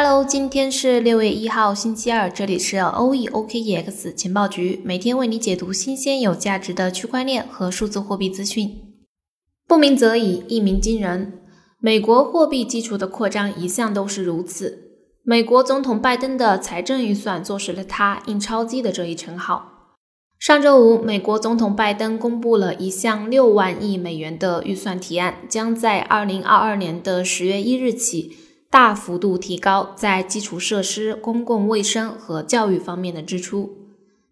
Hello，今天是六月一号，星期二，这里是 O E O K E X 情报局，每天为你解读新鲜有价值的区块链和数字货币资讯。不鸣则已，一鸣惊人。美国货币基础的扩张一向都是如此。美国总统拜登的财政预算坐实了他印钞机的这一称号。上周五，美国总统拜登公布了一项六万亿美元的预算提案，将在二零二二年的十月一日起大幅度提高在基础设施、公共卫生和教育方面的支出，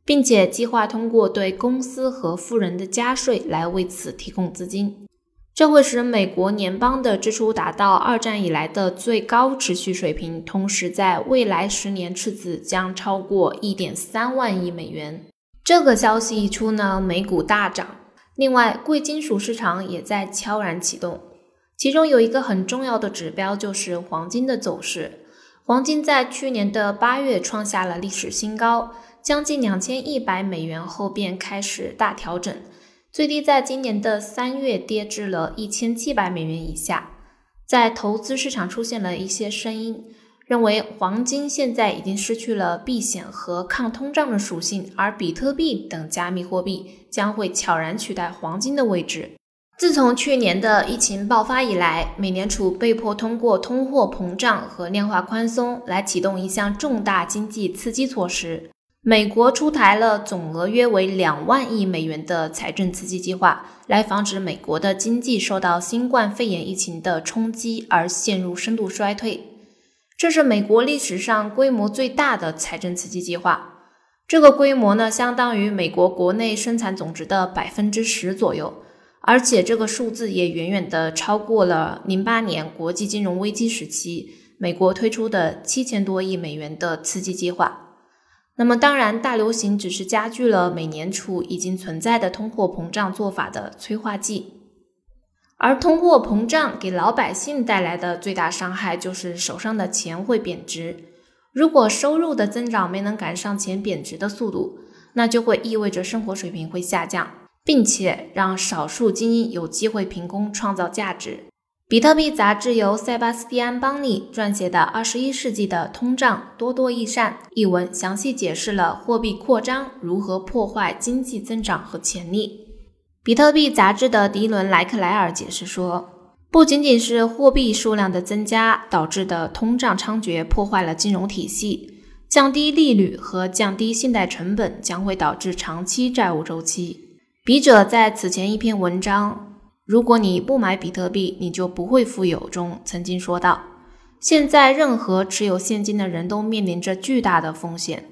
并且计划通过对公司和富人的加税来为此提供资金。这会使美国联邦的支出达到二战以来的最高持续水平，同时在未来十年赤字将超过一点三万亿美元。这个消息一出呢，美股大涨。另外，贵金属市场也在悄然启动，其中有一个很重要的指标就是黄金的走势。黄金在去年的八月创下了历史新高，将近两千一百美元后便开始大调整。最低在今年的三月跌至了一千七百美元以下，在投资市场出现了一些声音，认为黄金现在已经失去了避险和抗通胀的属性，而比特币等加密货币将会悄然取代黄金的位置。自从去年的疫情爆发以来，美联储被迫通过通货膨胀和量化宽松来启动一项重大经济刺激措施。美国出台了总额约为两万亿美元的财政刺激计划，来防止美国的经济受到新冠肺炎疫情的冲击而陷入深度衰退。这是美国历史上规模最大的财政刺激计划。这个规模呢，相当于美国国内生产总值的百分之十左右，而且这个数字也远远的超过了零八年国际金融危机时期美国推出的七千多亿美元的刺激计划。那么，当然，大流行只是加剧了美联储已经存在的通货膨胀做法的催化剂，而通货膨胀给老百姓带来的最大伤害就是手上的钱会贬值。如果收入的增长没能赶上钱贬值的速度，那就会意味着生活水平会下降，并且让少数精英有机会凭空创造价值。比特币杂志由塞巴斯蒂安·邦尼撰写的《二十一世纪的通胀多多益善》一文，详细解释了货币扩张如何破坏经济增长和潜力。比特币杂志的迪伦·莱克莱尔解释说，不仅仅是货币数量的增加导致的通胀猖獗破坏了金融体系，降低利率和降低信贷成本将会导致长期债务周期。笔者在此前一篇文章。如果你不买比特币，你就不会富有。中曾经说到，现在任何持有现金的人都面临着巨大的风险，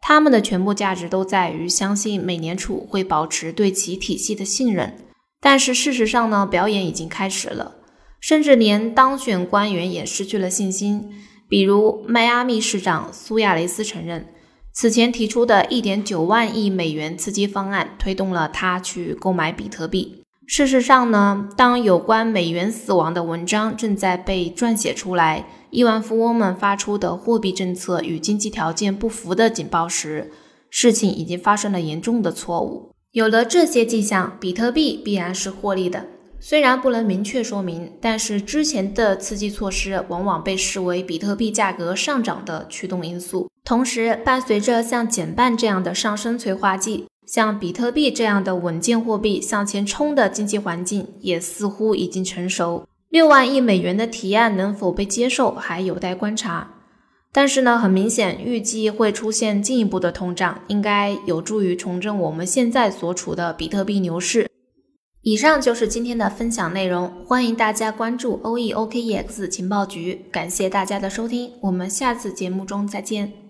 他们的全部价值都在于相信美联储会保持对其体系的信任。但是事实上呢，表演已经开始了，甚至连当选官员也失去了信心。比如，迈阿密市长苏亚雷斯承认，此前提出的一点九万亿美元刺激方案推动了他去购买比特币。事实上呢，当有关美元死亡的文章正在被撰写出来，亿万富翁们发出的货币政策与经济条件不符的警报时，事情已经发生了严重的错误。有了这些迹象，比特币必然是获利的。虽然不能明确说明，但是之前的刺激措施往往被视为比特币价格上涨的驱动因素。同时，伴随着像减半这样的上升催化剂。像比特币这样的稳健货币向前冲的经济环境也似乎已经成熟。六万亿美元的提案能否被接受还有待观察。但是呢，很明显，预计会出现进一步的通胀，应该有助于重振我们现在所处的比特币牛市。以上就是今天的分享内容，欢迎大家关注 OEOKEX 情报局。感谢大家的收听，我们下次节目中再见。